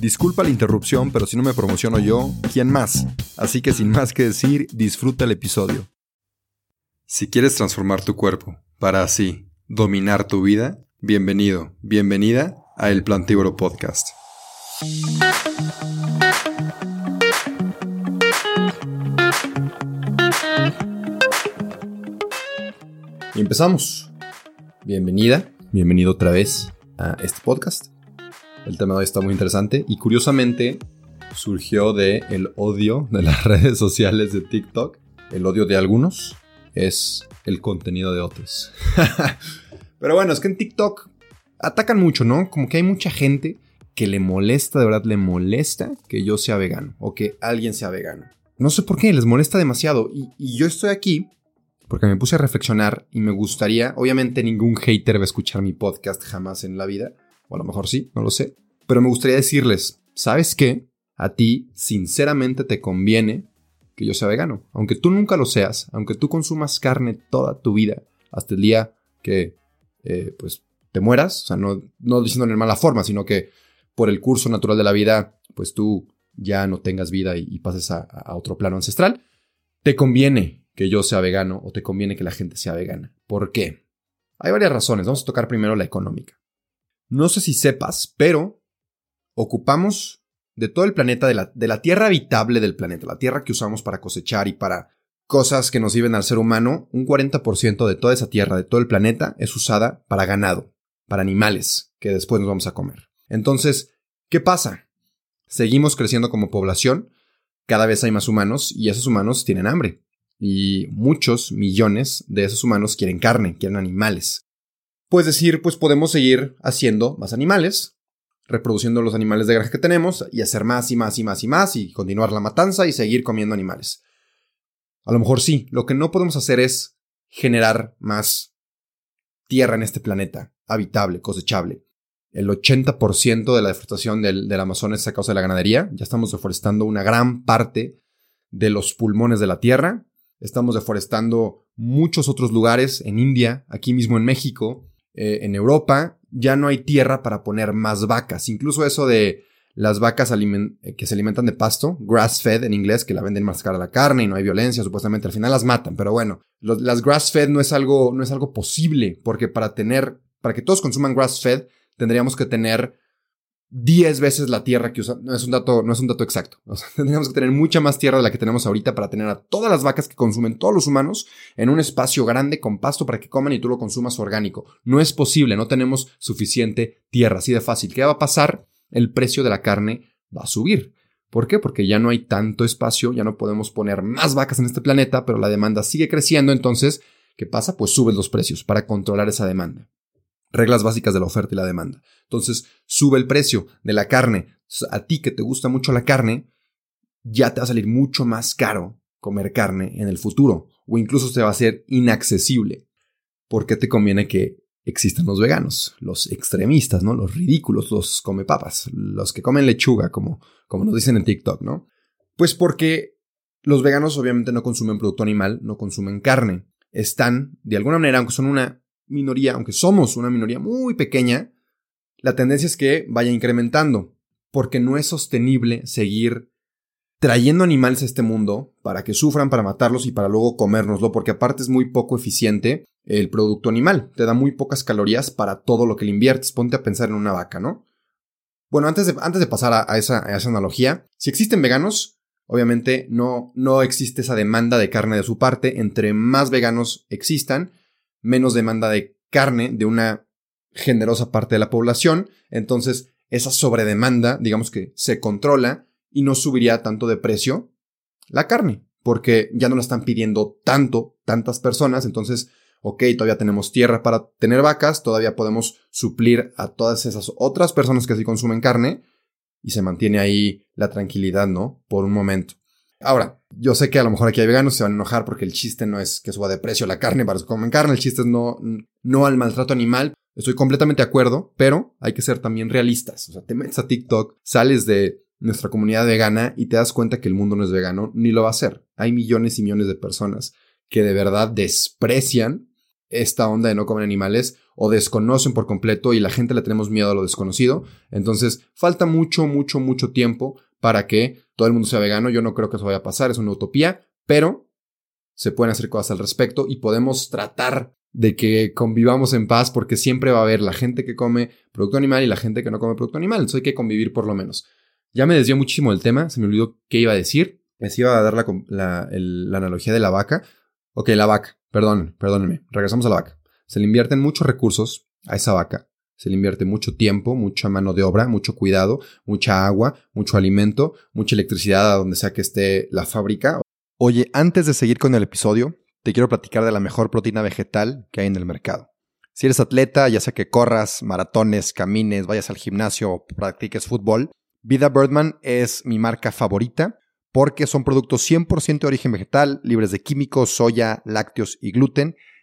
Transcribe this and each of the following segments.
Disculpa la interrupción, pero si no me promociono yo, ¿quién más? Así que sin más que decir, disfruta el episodio. Si quieres transformar tu cuerpo para así dominar tu vida, bienvenido, bienvenida a El Plantívoro Podcast. Y empezamos. Bienvenida, bienvenido otra vez a este podcast. El tema de hoy está muy interesante y curiosamente surgió de el odio de las redes sociales de TikTok. El odio de algunos es el contenido de otros. Pero bueno, es que en TikTok atacan mucho, ¿no? Como que hay mucha gente que le molesta, de verdad le molesta que yo sea vegano o que alguien sea vegano. No sé por qué, les molesta demasiado. Y, y yo estoy aquí porque me puse a reflexionar y me gustaría, obviamente ningún hater va a escuchar mi podcast jamás en la vida, o a lo mejor sí, no lo sé. Pero me gustaría decirles, ¿sabes qué? A ti, sinceramente, te conviene que yo sea vegano. Aunque tú nunca lo seas, aunque tú consumas carne toda tu vida, hasta el día que, eh, pues, te mueras, o sea, no, no diciendo en mala forma, sino que por el curso natural de la vida, pues tú ya no tengas vida y, pases a, a otro plano ancestral, te conviene que yo sea vegano o te conviene que la gente sea vegana. ¿Por qué? Hay varias razones. Vamos a tocar primero la económica. No sé si sepas, pero ocupamos de todo el planeta, de la, de la tierra habitable del planeta, la tierra que usamos para cosechar y para cosas que nos sirven al ser humano, un 40% de toda esa tierra, de todo el planeta, es usada para ganado, para animales, que después nos vamos a comer. Entonces, ¿qué pasa? Seguimos creciendo como población, cada vez hay más humanos y esos humanos tienen hambre. Y muchos millones de esos humanos quieren carne, quieren animales. Puedes decir, pues podemos seguir haciendo más animales, reproduciendo los animales de granja que tenemos y hacer más y más y más y más y continuar la matanza y seguir comiendo animales. A lo mejor sí, lo que no podemos hacer es generar más tierra en este planeta, habitable, cosechable. El 80% de la deforestación del, del Amazonas es a causa de la ganadería. Ya estamos deforestando una gran parte de los pulmones de la tierra. Estamos deforestando muchos otros lugares en India, aquí mismo en México. Eh, en Europa ya no hay tierra para poner más vacas. Incluso eso de las vacas eh, que se alimentan de pasto, grass fed en inglés, que la venden más cara la carne y no hay violencia, supuestamente al final las matan. Pero bueno, las grass fed no es algo, no es algo posible, porque para tener, para que todos consuman grass fed, tendríamos que tener 10 veces la tierra que usa. No es un dato, no es un dato exacto. tendríamos que tener mucha más tierra de la que tenemos ahorita para tener a todas las vacas que consumen todos los humanos en un espacio grande con pasto para que coman y tú lo consumas orgánico. No es posible, no tenemos suficiente tierra, así de fácil. ¿Qué va a pasar? El precio de la carne va a subir. ¿Por qué? Porque ya no hay tanto espacio, ya no podemos poner más vacas en este planeta, pero la demanda sigue creciendo, entonces, ¿qué pasa? Pues suben los precios para controlar esa demanda reglas básicas de la oferta y la demanda. Entonces, sube el precio de la carne. A ti que te gusta mucho la carne, ya te va a salir mucho más caro comer carne en el futuro o incluso te va a ser inaccesible. ¿Por qué te conviene que existan los veganos, los extremistas, ¿no? Los ridículos, los come papas, los que comen lechuga, como, como nos dicen en TikTok, ¿no? Pues porque los veganos obviamente no consumen producto animal, no consumen carne. Están, de alguna manera, aunque son una minoría, aunque somos una minoría muy pequeña, la tendencia es que vaya incrementando, porque no es sostenible seguir trayendo animales a este mundo para que sufran, para matarlos y para luego comérnoslo, porque aparte es muy poco eficiente el producto animal, te da muy pocas calorías para todo lo que le inviertes, ponte a pensar en una vaca, ¿no? Bueno, antes de, antes de pasar a, esa, a esa analogía, si existen veganos, obviamente no, no existe esa demanda de carne de su parte, entre más veganos existan, menos demanda de carne de una generosa parte de la población, entonces esa sobredemanda, digamos que se controla y no subiría tanto de precio la carne, porque ya no la están pidiendo tanto, tantas personas, entonces, ok, todavía tenemos tierra para tener vacas, todavía podemos suplir a todas esas otras personas que sí consumen carne y se mantiene ahí la tranquilidad, ¿no? Por un momento. Ahora, yo sé que a lo mejor aquí hay veganos se van a enojar porque el chiste no es que suba de precio la carne para que comen carne, el chiste es no, no al maltrato animal. Estoy completamente de acuerdo, pero hay que ser también realistas. O sea, te metes a TikTok, sales de nuestra comunidad vegana y te das cuenta que el mundo no es vegano, ni lo va a ser. Hay millones y millones de personas que de verdad desprecian esta onda de no comer animales o desconocen por completo y la gente le tenemos miedo a lo desconocido. Entonces, falta mucho, mucho, mucho tiempo para que todo el mundo sea vegano. Yo no creo que eso vaya a pasar, es una utopía, pero se pueden hacer cosas al respecto y podemos tratar de que convivamos en paz porque siempre va a haber la gente que come producto animal y la gente que no come producto animal. Entonces hay que convivir por lo menos. Ya me desvió muchísimo el tema, se me olvidó qué iba a decir. Les iba a dar la, la analogía de la vaca. Ok, la vaca, perdón, perdónenme. Regresamos a la vaca. Se le invierten muchos recursos a esa vaca se le invierte mucho tiempo, mucha mano de obra, mucho cuidado, mucha agua, mucho alimento, mucha electricidad a donde sea que esté la fábrica. Oye, antes de seguir con el episodio, te quiero platicar de la mejor proteína vegetal que hay en el mercado. Si eres atleta, ya sea que corras, maratones, camines, vayas al gimnasio o practiques fútbol, Vida Birdman es mi marca favorita porque son productos 100% de origen vegetal, libres de químicos, soya, lácteos y gluten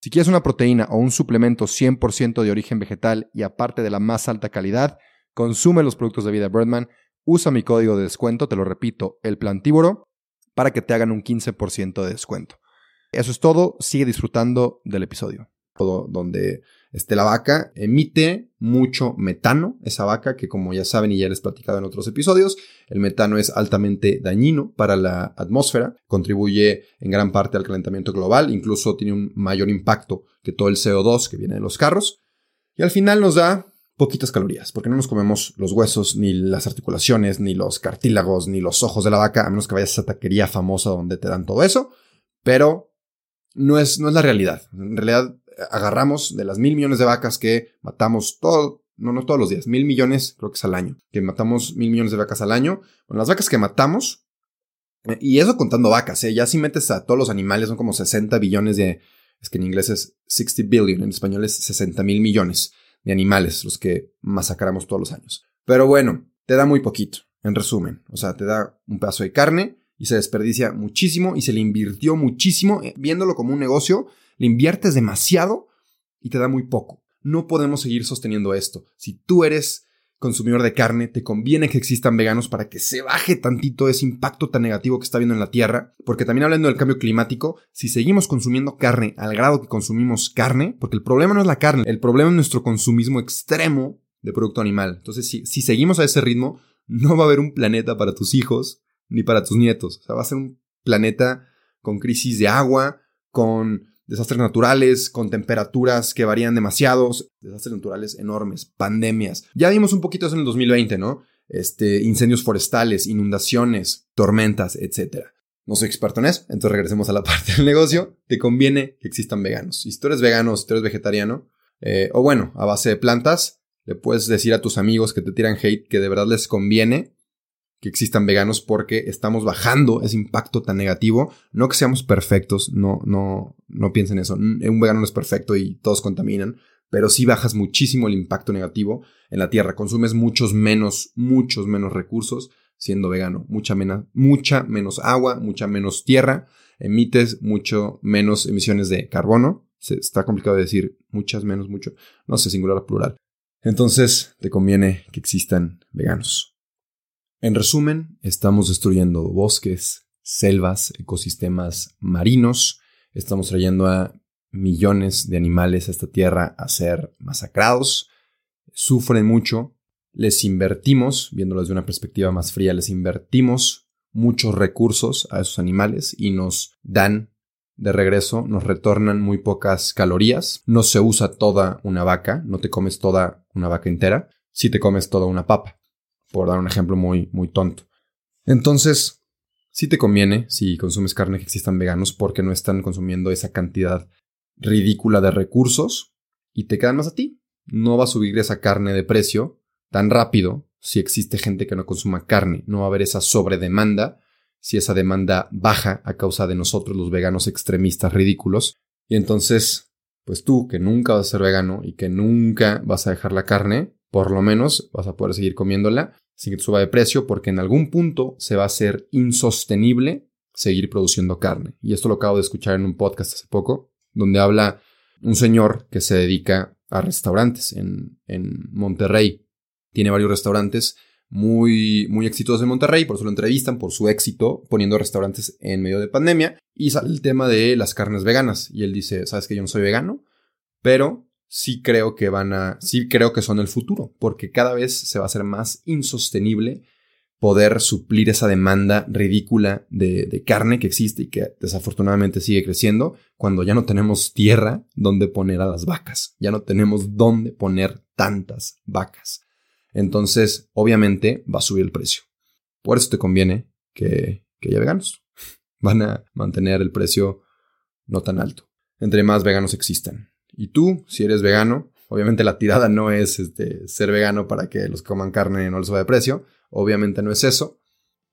Si quieres una proteína o un suplemento 100% de origen vegetal y aparte de la más alta calidad, consume los productos de vida Birdman, usa mi código de descuento, te lo repito, el plantívoro, para que te hagan un 15% de descuento. Eso es todo, sigue disfrutando del episodio. Todo donde este, la vaca emite mucho metano, esa vaca que como ya saben y ya les he platicado en otros episodios, el metano es altamente dañino para la atmósfera, contribuye en gran parte al calentamiento global, incluso tiene un mayor impacto que todo el CO2 que viene de los carros, y al final nos da poquitas calorías, porque no nos comemos los huesos, ni las articulaciones, ni los cartílagos, ni los ojos de la vaca, a menos que vayas a esa taquería famosa donde te dan todo eso, pero no es, no es la realidad. En realidad agarramos de las mil millones de vacas que matamos todo, no, no todos los días, mil millones, creo que es al año, que matamos mil millones de vacas al año. Bueno, las vacas que matamos, eh, y eso contando vacas, ¿eh? ya si metes a todos los animales son como 60 billones de, es que en inglés es 60 billion, en español es 60 mil millones de animales los que masacramos todos los años. Pero bueno, te da muy poquito, en resumen, o sea, te da un pedazo de carne y se desperdicia muchísimo y se le invirtió muchísimo, eh, viéndolo como un negocio, le inviertes demasiado y te da muy poco. No podemos seguir sosteniendo esto. Si tú eres consumidor de carne, te conviene que existan veganos para que se baje tantito ese impacto tan negativo que está viendo en la Tierra, porque también hablando del cambio climático, si seguimos consumiendo carne al grado que consumimos carne, porque el problema no es la carne, el problema es nuestro consumismo extremo de producto animal. Entonces, si, si seguimos a ese ritmo, no va a haber un planeta para tus hijos ni para tus nietos. O sea, va a ser un planeta con crisis de agua, con desastres naturales, con temperaturas que varían demasiado, desastres naturales enormes, pandemias. Ya vimos un poquito eso en el 2020, ¿no? Este, incendios forestales, inundaciones, tormentas, etc. No soy experto en eso, entonces regresemos a la parte del negocio. Te conviene que existan veganos. Si tú eres vegano, si tú eres vegetariano, eh, o bueno, a base de plantas, le puedes decir a tus amigos que te tiran hate que de verdad les conviene que existan veganos porque estamos bajando ese impacto tan negativo. No que seamos perfectos, no, no, no piensen eso. Un vegano no es perfecto y todos contaminan, pero sí bajas muchísimo el impacto negativo en la tierra. Consumes muchos menos, muchos menos recursos siendo vegano. Mucha, menos, mucha menos agua, mucha menos tierra. Emites mucho menos emisiones de carbono. Se, está complicado de decir muchas menos, mucho. No sé, singular o plural. Entonces, te conviene que existan veganos. En resumen, estamos destruyendo bosques, selvas, ecosistemas marinos, estamos trayendo a millones de animales a esta tierra a ser masacrados, sufren mucho, les invertimos, viéndolo desde una perspectiva más fría, les invertimos muchos recursos a esos animales y nos dan de regreso, nos retornan muy pocas calorías, no se usa toda una vaca, no te comes toda una vaca entera, si te comes toda una papa, por dar un ejemplo muy, muy tonto. Entonces, si te conviene si consumes carne que existan veganos porque no están consumiendo esa cantidad ridícula de recursos y te quedan más a ti. No va a subir esa carne de precio tan rápido si existe gente que no consuma carne. No va a haber esa sobredemanda si esa demanda baja a causa de nosotros los veganos extremistas ridículos. Y entonces, pues tú que nunca vas a ser vegano y que nunca vas a dejar la carne, por lo menos vas a poder seguir comiéndola sin que te suba de precio porque en algún punto se va a hacer insostenible seguir produciendo carne. Y esto lo acabo de escuchar en un podcast hace poco donde habla un señor que se dedica a restaurantes en, Monterrey. Tiene varios restaurantes muy, muy exitosos en Monterrey, por eso lo entrevistan por su éxito poniendo restaurantes en medio de pandemia. Y sale el tema de las carnes veganas. Y él dice, sabes que yo no soy vegano, pero sí creo que van a, sí creo que son el futuro, porque cada vez se va a hacer más insostenible poder suplir esa demanda ridícula de, carne que existe y que desafortunadamente sigue creciendo cuando ya no tenemos tierra donde poner a las vacas, ya no tenemos dónde poner tantas vacas. Entonces, obviamente, va a subir el precio. Por eso te conviene que, haya veganos. Van a mantener el precio no tan alto, entre más veganos existan. Y tú, si eres vegano, obviamente la tirada no es este, ser vegano para que los que coman carne no les suba de precio, Obviamente no es eso,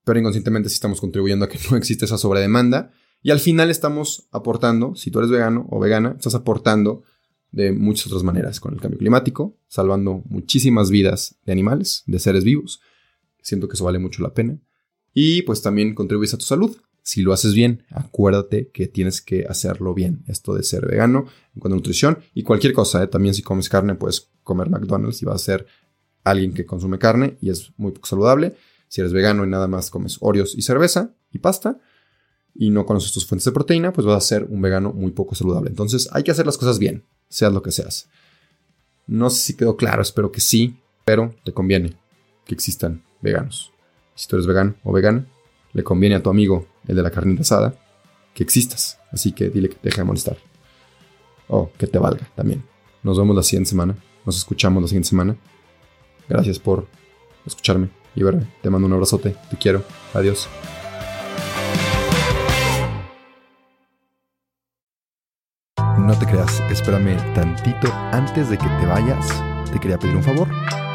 pero inconscientemente sí estamos contribuyendo a que no existe esa sobredemanda. Y al final estamos aportando, si tú eres vegano o vegana, estás aportando de muchas otras maneras con el cambio climático, salvando muchísimas vidas de animales, de seres vivos. Siento que eso vale mucho la pena. Y pues también contribuyes a tu salud. Si lo haces bien, acuérdate que tienes que hacerlo bien. Esto de ser vegano en cuanto a nutrición y cualquier cosa. ¿eh? También si comes carne, puedes comer McDonald's y va a ser alguien que consume carne y es muy poco saludable. Si eres vegano y nada más comes Oreos y cerveza y pasta y no conoces tus fuentes de proteína, pues vas a ser un vegano muy poco saludable. Entonces hay que hacer las cosas bien, seas lo que seas. No sé si quedó claro, espero que sí, pero te conviene que existan veganos. Si tú eres vegano o vegana, le conviene a tu amigo, el de la carnita asada, que existas. Así que dile que deje de molestar. O que te valga también. Nos vemos la siguiente semana. Nos escuchamos la siguiente semana. Gracias por escucharme y verme. Te mando un abrazote. Te quiero. Adiós. No te creas, espérame tantito antes de que te vayas. Te quería pedir un favor.